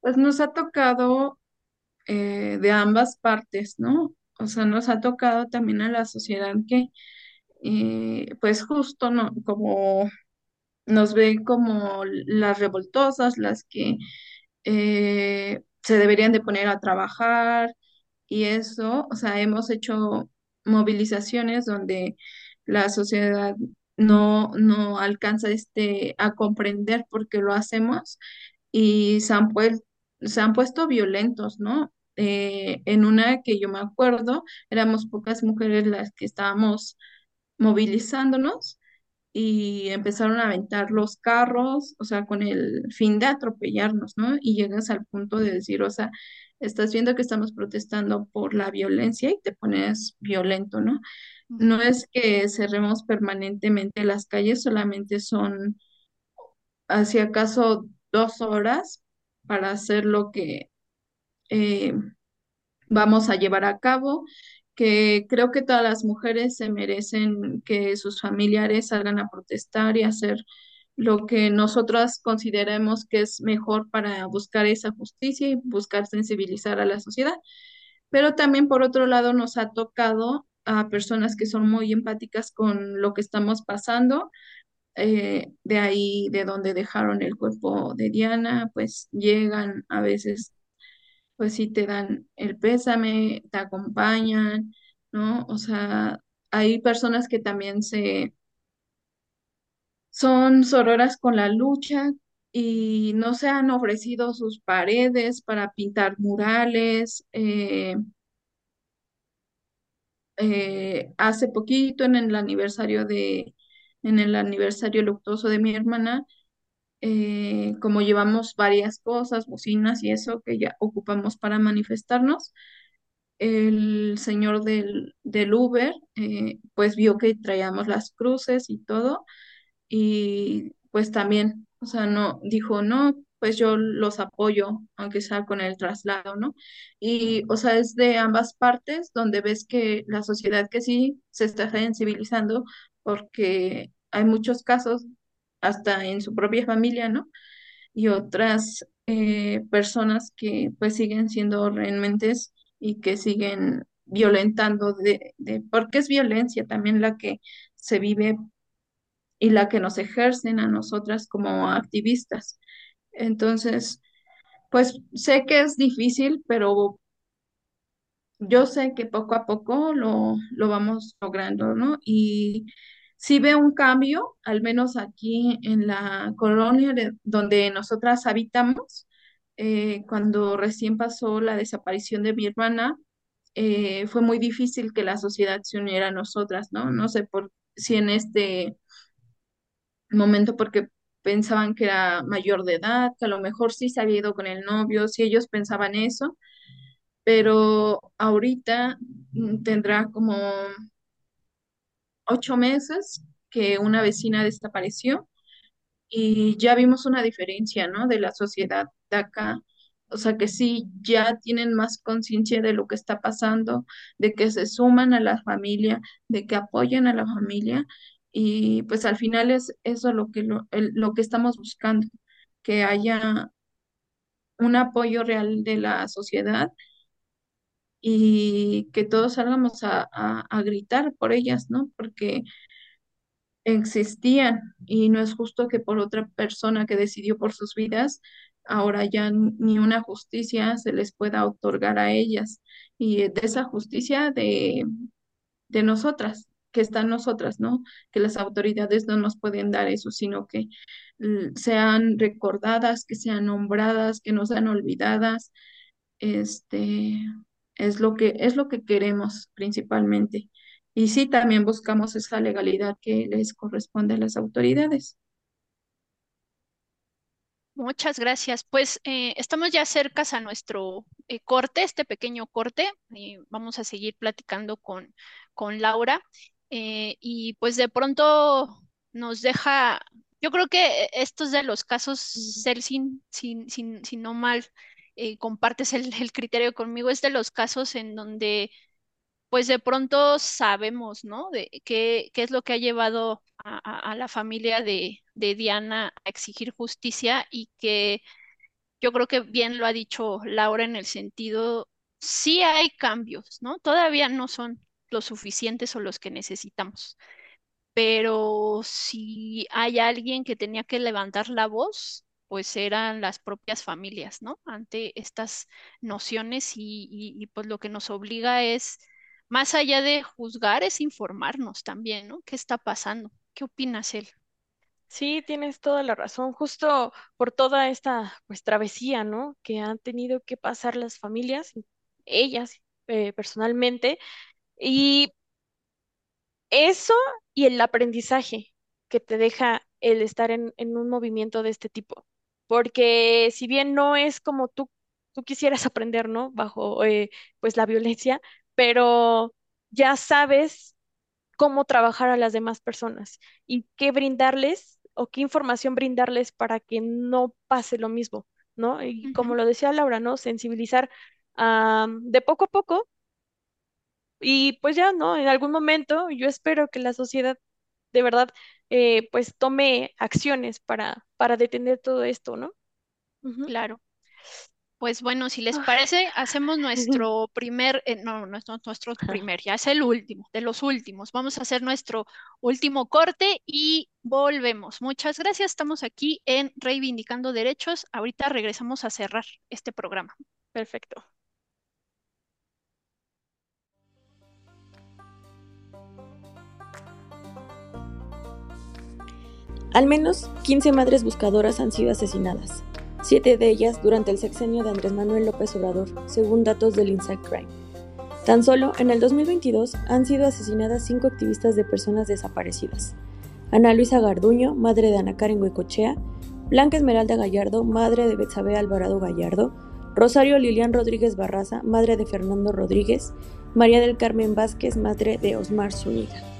Pues nos ha tocado eh, de ambas partes, ¿no? O sea, nos ha tocado también a la sociedad que, eh, pues justo, ¿no? Como nos ven como las revoltosas, las que eh, se deberían de poner a trabajar y eso, o sea, hemos hecho movilizaciones donde la sociedad no, no alcanza este, a comprender por qué lo hacemos y se han, se han puesto violentos, ¿no? Eh, en una que yo me acuerdo, éramos pocas mujeres las que estábamos movilizándonos y empezaron a aventar los carros, o sea, con el fin de atropellarnos, ¿no? Y llegas al punto de decir, o sea, estás viendo que estamos protestando por la violencia y te pones violento, ¿no? No es que cerremos permanentemente las calles, solamente son, hacia acaso, dos horas para hacer lo que eh, vamos a llevar a cabo, que creo que todas las mujeres se merecen que sus familiares salgan a protestar y hacer lo que nosotras consideremos que es mejor para buscar esa justicia y buscar sensibilizar a la sociedad. Pero también, por otro lado, nos ha tocado a personas que son muy empáticas con lo que estamos pasando. eh, de ahí, de donde dejaron el cuerpo de Diana, pues llegan a veces pues sí te dan el pésame, te acompañan, ¿no? O sea, hay personas que también se son sororas con la lucha y no se han ofrecido sus paredes para pintar murales. eh, eh, hace poquito en el aniversario de, en el aniversario luctuoso de mi hermana, eh, como llevamos varias cosas, bocinas y eso que ya ocupamos para manifestarnos, el señor del, del Uber, eh, pues vio que traíamos las cruces y todo, y pues también, o sea, no, dijo, no, pues yo los apoyo, aunque sea con el traslado, ¿no? Y, o sea, es de ambas partes donde ves que la sociedad que sí se está sensibilizando, porque hay muchos casos, hasta en su propia familia, ¿no? y otras eh, personas que pues siguen siendo realmente y que siguen violentando de, de, porque es violencia también la que se vive y la que nos ejercen a nosotras como activistas. Entonces, pues sé que es difícil, pero yo sé que poco a poco lo, lo vamos logrando, ¿no? Y sí veo un cambio, al menos aquí en la colonia de- donde nosotras habitamos, eh, cuando recién pasó la desaparición de mi hermana, eh, fue muy difícil que la sociedad se uniera a nosotras, ¿no? No sé por si en este momento porque pensaban que era mayor de edad, que a lo mejor sí se había ido con el novio, si ellos pensaban eso pero ahorita mm, tendrá como ocho meses que una vecina desapareció y ya vimos una diferencia, ¿no? De la sociedad de acá. O sea que sí, ya tienen más conciencia de lo que está pasando, de que se suman a la familia, de que apoyan a la familia y pues al final es eso lo que, lo, el- lo que estamos buscando, que haya un apoyo real de la sociedad y que todos salgamos a, a- a gritar por ellas, ¿no? Porque existían y no es justo que por otra persona que decidió por sus vidas ahora ya ni una justicia se les pueda otorgar a ellas y de esa justicia de, de nosotras, que están nosotras, ¿no? Que las autoridades no nos pueden dar eso, sino que sean recordadas, que sean nombradas, que no sean olvidadas. Este es lo que es lo que queremos principalmente. Y sí, también buscamos esa legalidad que les corresponde a las autoridades. Muchas gracias. Pues eh, estamos ya cerca a nuestro eh, corte, este pequeño corte. vamos a seguir platicando con, con Laura. Eh, y pues de pronto nos deja, yo creo que estos de los casos, ser sin, sin, sin, sin no mal, compartes el, criterio conmigo, es de los casos en donde pues de pronto sabemos, ¿no? De qué, qué es lo que ha llevado a, la familia de, Diana a exigir justicia y que yo creo que bien lo ha dicho Laura en el sentido, sí hay cambios, ¿no? Todavía no son los suficientes o los que necesitamos, pero si hay alguien que tenía que levantar la voz, pues eran las propias familias, ¿no? Ante estas nociones y pues lo que nos obliga es más allá de juzgar, es informarnos también, ¿no? ¿Qué está pasando? ¿Qué opinas él? Sí, tienes toda la razón, justo por toda esta pues travesía, ¿no? Que han tenido que pasar las familias, ellas eh, personalmente, y eso y el aprendizaje que te deja el estar en, en un movimiento de este tipo, porque si bien no es como tú, tú quisieras [LAUGHS] aprender, ¿no? Bajo eh, pues la violencia, pero ya sabes cómo trabajar a las demás personas y qué brindarles o qué información brindarles para que no pase lo mismo, ¿no? Y como lo decía Laura, ¿no? Sensibilizar de poco a poco y pues ya, ¿no? En algún momento yo espero que la sociedad de verdad eh, pues tome acciones para, para detener todo esto, ¿no? Claro. Pues bueno, si les parece, hacemos [LAUGHS] nuestro primer, eh, no, no es nuestro primer, ya es el último, de los últimos. Vamos a hacer nuestro último corte y volvemos. Muchas gracias, estamos aquí en Reivindicando Derechos. Ahorita regresamos a cerrar este programa. Perfecto. Al menos 15 madres buscadoras han sido asesinadas siete de ellas durante el sexenio de Andrés Manuel López Obrador, según datos del Inside Crime. Tan solo en el 2022 han sido asesinadas cinco activistas de personas desaparecidas. Ana Luisa Garduño, madre de Ana Karen Huecochea, Blanca Esmeralda Gallardo, madre de Betsabe Alvarado Gallardo, Rosario Lilian Rodríguez Barraza, madre de Fernando Rodríguez, María del Carmen Vázquez, madre de Osmar Zúñiga.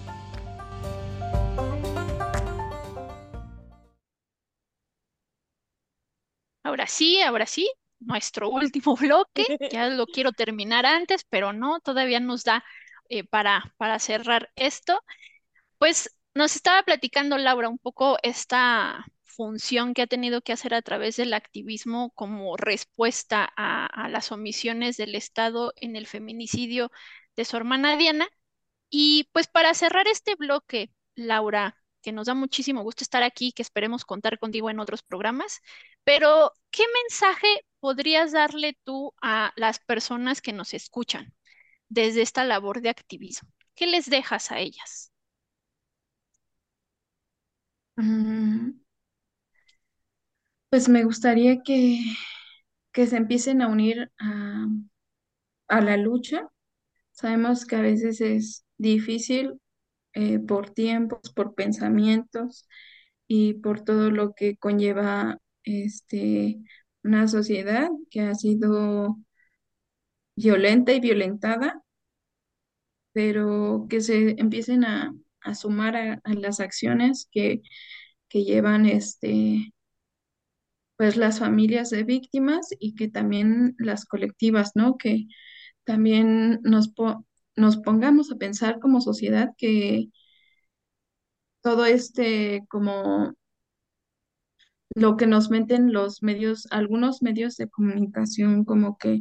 Ahora sí, ahora sí, nuestro último [LAUGHS] bloque. Ya lo quiero terminar antes, pero no, todavía nos da eh, para, para cerrar esto. Pues nos estaba platicando Laura un poco esta función que ha tenido que hacer a través del activismo como respuesta a, a las omisiones del Estado en el feminicidio de su hermana Diana. Y pues para cerrar este bloque, Laura, que nos da muchísimo gusto estar aquí, que esperemos contar contigo en otros programas. Pero, ¿qué mensaje podrías darle tú a las personas que nos escuchan desde esta labor de activismo? ¿Qué les dejas a ellas? Mm, pues me gustaría que, que se empiecen a unir a, a la lucha. Sabemos que a veces es difícil eh, por tiempos, por pensamientos y por todo lo que conlleva este, una sociedad que ha sido violenta y violentada, pero que se empiecen a, sumar a, las acciones que, que llevan este, pues las familias de víctimas y que también las colectivas, ¿no? Que también nos, nos pongamos a pensar como sociedad que todo este como lo que nos meten los medios, algunos medios de comunicación, como que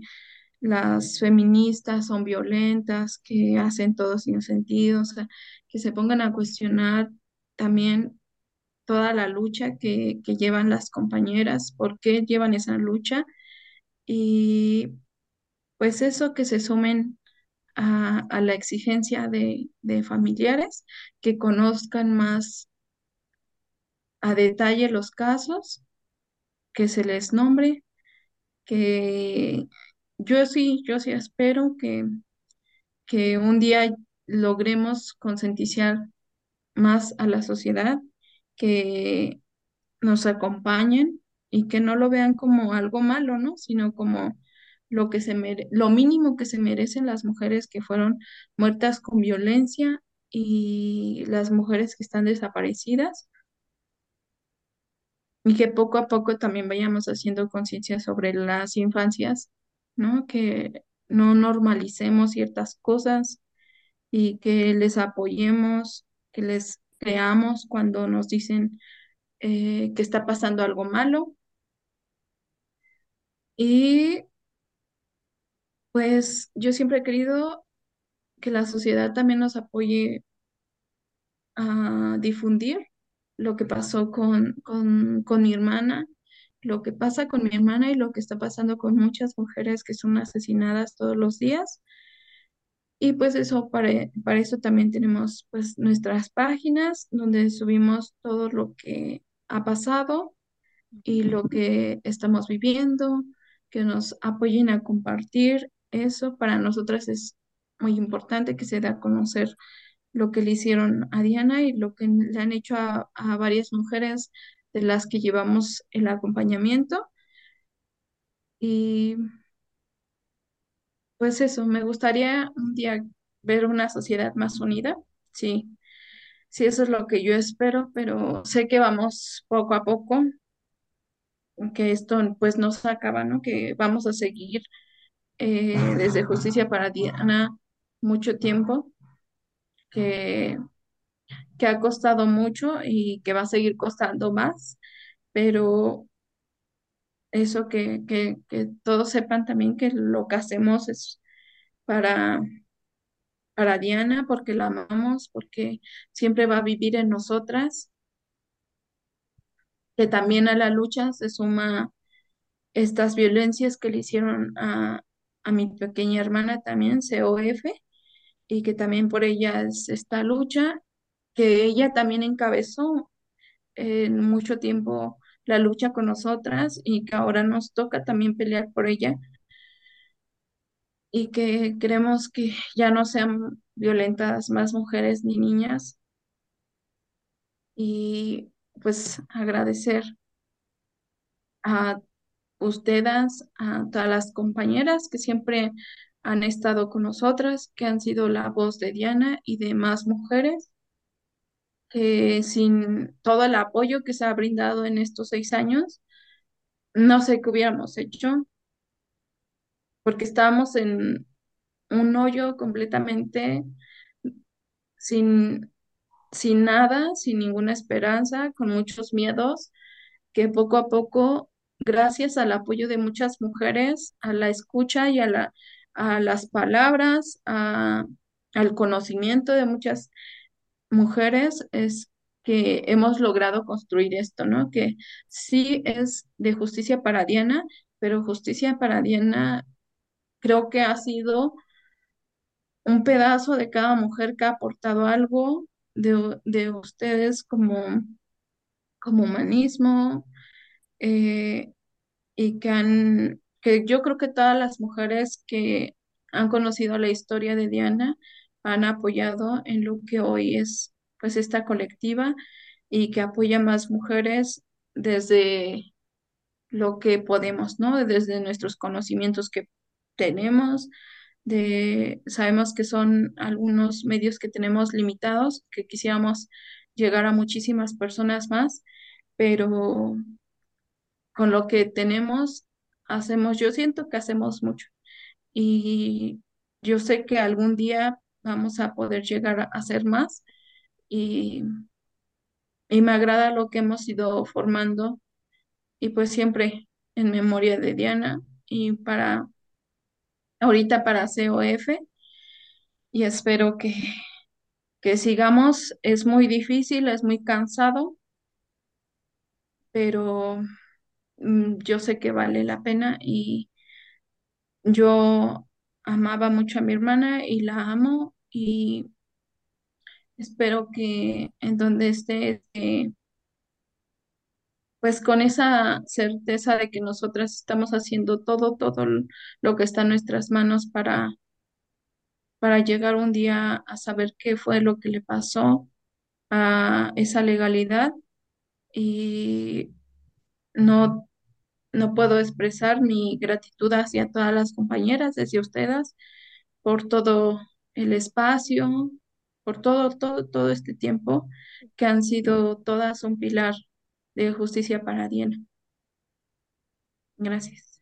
las feministas son violentas, que hacen todo sin sentido, o sea, que se pongan a cuestionar también toda la lucha que, que llevan las compañeras, por qué llevan esa lucha y pues eso que se sumen a, a la exigencia de, de familiares, que conozcan más a detalle los casos, que se les nombre, que yo sí, yo sí espero que, que un día logremos concientizar más a la sociedad, que nos acompañen y que no lo vean como algo malo, ¿no? Sino como lo que se lo mínimo que se merecen las mujeres que fueron muertas con violencia y las mujeres que están desaparecidas y que poco a poco también vayamos haciendo conciencia sobre las infancias, ¿no? Que no normalicemos ciertas cosas y que les apoyemos, que les creamos cuando nos dicen eh, que está pasando algo malo. Y pues yo siempre he querido que la sociedad también nos apoye a difundir lo que pasó con, con, con mi hermana, lo que pasa con mi hermana y lo que está pasando con muchas mujeres que son asesinadas todos los días. Y pues eso, para, para eso también tenemos pues nuestras páginas donde subimos todo lo que ha pasado y lo que estamos viviendo, que nos apoyen a compartir eso. Para nosotras es muy importante que se dé a conocer lo que le hicieron a Diana y lo que le han hecho a, a varias mujeres de las que llevamos el acompañamiento. Y pues eso, me gustaría un día ver una sociedad más unida. Sí, sí, eso es lo que yo espero, pero sé que vamos poco a poco, que esto pues no se acaba, ¿no? Que vamos a seguir eh, desde Justicia para Diana mucho tiempo, que, que ha costado mucho y que va a seguir costando más, pero eso que, que, que todos sepan también que lo que hacemos es para, para Diana, porque la amamos, porque siempre va a vivir en nosotras, que también a la lucha se suma estas violencias que le hicieron a, a mi pequeña hermana también, COF, y que también por ella es esta lucha, que ella también encabezó en mucho tiempo la lucha con nosotras y que ahora nos toca también pelear por ella. Y que queremos que ya no sean violentadas más mujeres ni niñas. Y pues agradecer a ustedes, a todas las compañeras que siempre han estado con nosotras, que han sido la voz de Diana y de más mujeres, que sin todo el apoyo que se ha brindado en estos seis años, no sé qué hubiéramos hecho, porque estábamos en un hoyo completamente sin, sin nada, sin ninguna esperanza, con muchos miedos, que poco a poco, gracias al apoyo de muchas mujeres, a la escucha y a la, a las palabras, a- al conocimiento de muchas mujeres, es que hemos logrado construir esto, ¿no? Que sí es de justicia para Diana, pero justicia para Diana creo que ha sido un pedazo de cada mujer que ha aportado algo de, de ustedes como, como humanismo eh, y que han, que yo creo que todas las mujeres que han conocido la historia de Diana han apoyado en lo que hoy es pues esta colectiva y que apoya más mujeres desde lo que podemos, ¿no? Desde nuestros conocimientos que tenemos, de, sabemos que son algunos medios que tenemos limitados, que quisiéramos llegar a muchísimas personas más, pero con lo que tenemos, hacemos, yo siento que hacemos mucho y yo sé que algún día vamos a poder llegar a hacer más y, y me agrada lo que hemos ido formando y pues siempre en memoria de Diana y para ahorita para COF y espero que, que sigamos. Es muy difícil, es muy cansado, pero yo sé que vale la pena y yo amaba mucho a mi hermana y la amo y espero que en donde esté, eh, pues con esa certeza de que nosotras estamos haciendo todo, todo lo que está en nuestras manos para, para llegar un día a saber qué fue lo que le pasó a esa legalidad y no, no puedo expresar mi gratitud hacia todas las compañeras, hacia ustedes, por todo el espacio, por todo, todo, todo este tiempo que han sido todas un pilar de justicia para Diana. Gracias.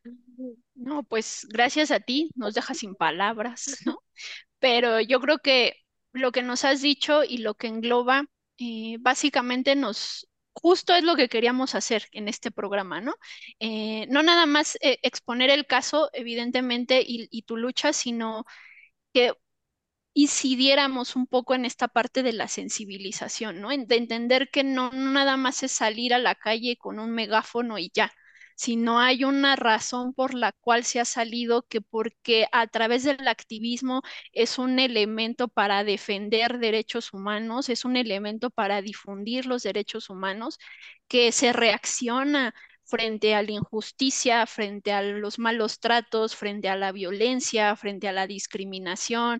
No, pues gracias a ti, nos deja sin palabras, ¿no? [LAUGHS] Pero yo creo que lo que nos has dicho y lo que engloba, eh, básicamente nos, justo es lo que queríamos hacer en este programa, ¿no? Eh, no nada más eh, exponer el caso, evidentemente, y, tu lucha, sino que incidiéramos un poco en esta parte de la sensibilización, ¿no? De entender que no nada más es salir a la calle con un megáfono y ya, sino hay una razón por la cual se ha salido, que porque a través del activismo es un elemento para defender derechos humanos, es un elemento para difundir los derechos humanos, que se reacciona frente a la injusticia, frente a los malos tratos, frente a la violencia, frente a la discriminación.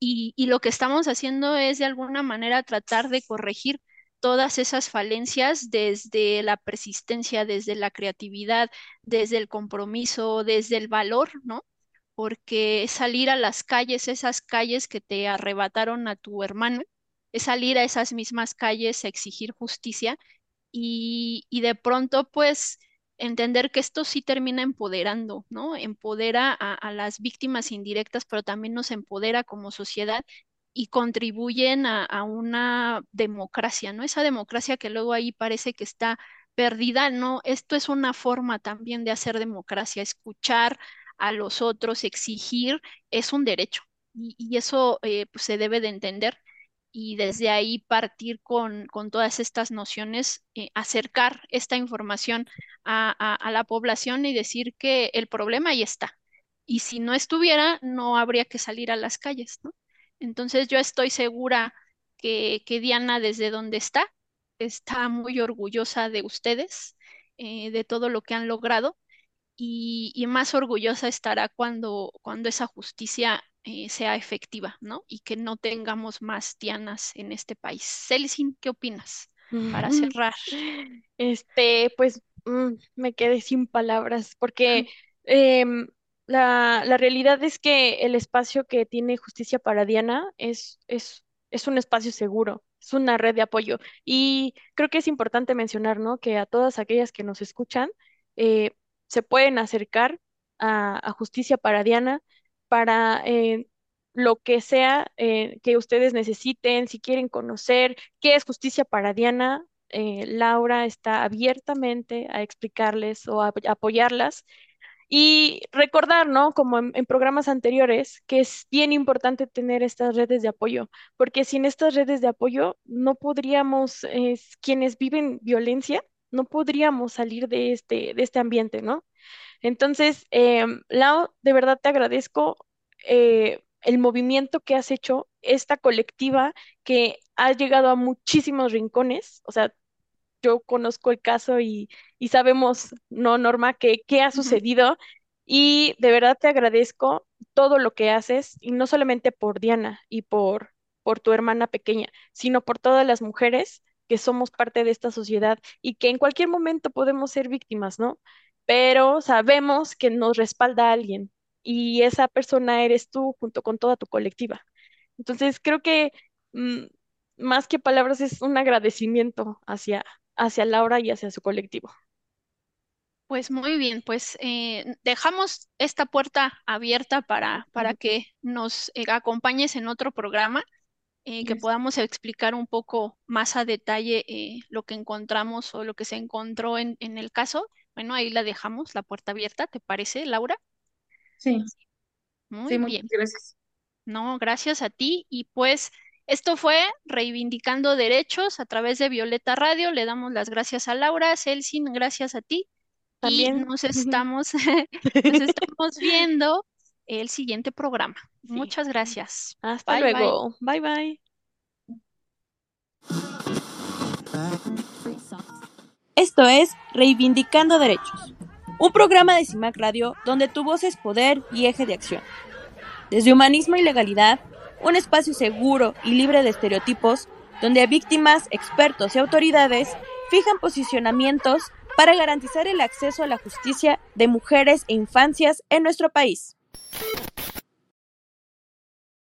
Y lo que estamos haciendo es de alguna manera tratar de corregir todas esas falencias desde la persistencia, desde la creatividad, desde el compromiso, desde el valor, ¿no? Porque salir a las calles, esas calles que te arrebataron a tu hermano, es salir a esas mismas calles a exigir justicia y, y de pronto pues entender que esto sí termina empoderando, ¿no? Empodera a, a las víctimas indirectas, pero también nos empodera como sociedad y contribuyen a, una democracia, ¿no? Esa democracia que luego ahí parece que está perdida, ¿no? Esto es una forma también de hacer democracia, escuchar a los otros, exigir, es un derecho y, y eso eh, pues, se debe de entender y desde ahí partir con, con todas estas nociones, eh, acercar esta información a, a- a la población y decir que el problema ahí está. Y si no estuviera, no habría que salir a las calles, ¿no? Entonces yo estoy segura que, que Diana, desde donde está, está muy orgullosa de ustedes, eh, de todo lo que han logrado y, y más orgullosa estará cuando, cuando esa justicia eh, sea efectiva, ¿no? Y que no tengamos más Dianas en este país. Celsin, ¿qué opinas? Para cerrar. Este, pues mm, me quedé sin palabras porque em, la, realidad es que el espacio que tiene Justicia para Diana es, es, es un espacio seguro, es una red de apoyo. Y creo que es importante mencionar, ¿no? Que a todas aquellas que nos escuchan eh, se pueden acercar a, a Justicia para Diana para eh, lo que sea eh, que ustedes necesiten, si quieren conocer qué es Justicia para Diana eh, Laura está abiertamente a explicarles o a apoyarlas y recordar, ¿no? Como en, programas anteriores, que es bien importante tener estas redes de apoyo, porque sin estas redes de apoyo no podríamos, eh, quienes viven violencia, no podríamos salir de este, de este ambiente, ¿no? Entonces, eh, de verdad te agradezco eh, el movimiento que has hecho, esta colectiva que ha llegado a muchísimos rincones, o sea, yo conozco el caso y, y sabemos, no, Norma, que qué ha sucedido. Y de verdad te agradezco todo lo que haces, y no solamente por Diana y por, por tu hermana pequeña, sino por todas las mujeres que somos parte de esta sociedad y que en cualquier momento podemos ser víctimas, ¿no? Pero sabemos que nos respalda alguien y esa persona eres tú junto con toda tu colectiva. Entonces, creo que mm, más que palabras es un agradecimiento hacia, hacia Laura y hacia su colectivo. Pues muy bien, pues eh, dejamos esta puerta abierta para, para que nos eh, acompañes en otro programa, eh, que Yes. podamos explicar un poco más a detalle eh, lo que encontramos o lo que se encontró en, en el caso. Bueno, ahí la dejamos, la puerta abierta, ¿te parece, Laura? Sí, Muy sí, bien. muchas gracias. No, gracias a ti y pues Esto fue Reivindicando Derechos a través de Violeta Radio. Le damos las gracias a Laura, Celsin, gracias a ti. También. Y nos estamos, [LAUGHS] nos estamos viendo el siguiente programa. Sí. Muchas gracias. Hasta Bye, bye. luego. Bye bye. Esto es Reivindicando Derechos, un programa de CIMAC Radio donde tu voz es poder y eje de acción. Desde humanismo y legalidad, un espacio seguro y libre de estereotipos, donde víctimas, expertos y autoridades fijan posicionamientos para garantizar el acceso a la justicia de mujeres e infancias en nuestro país.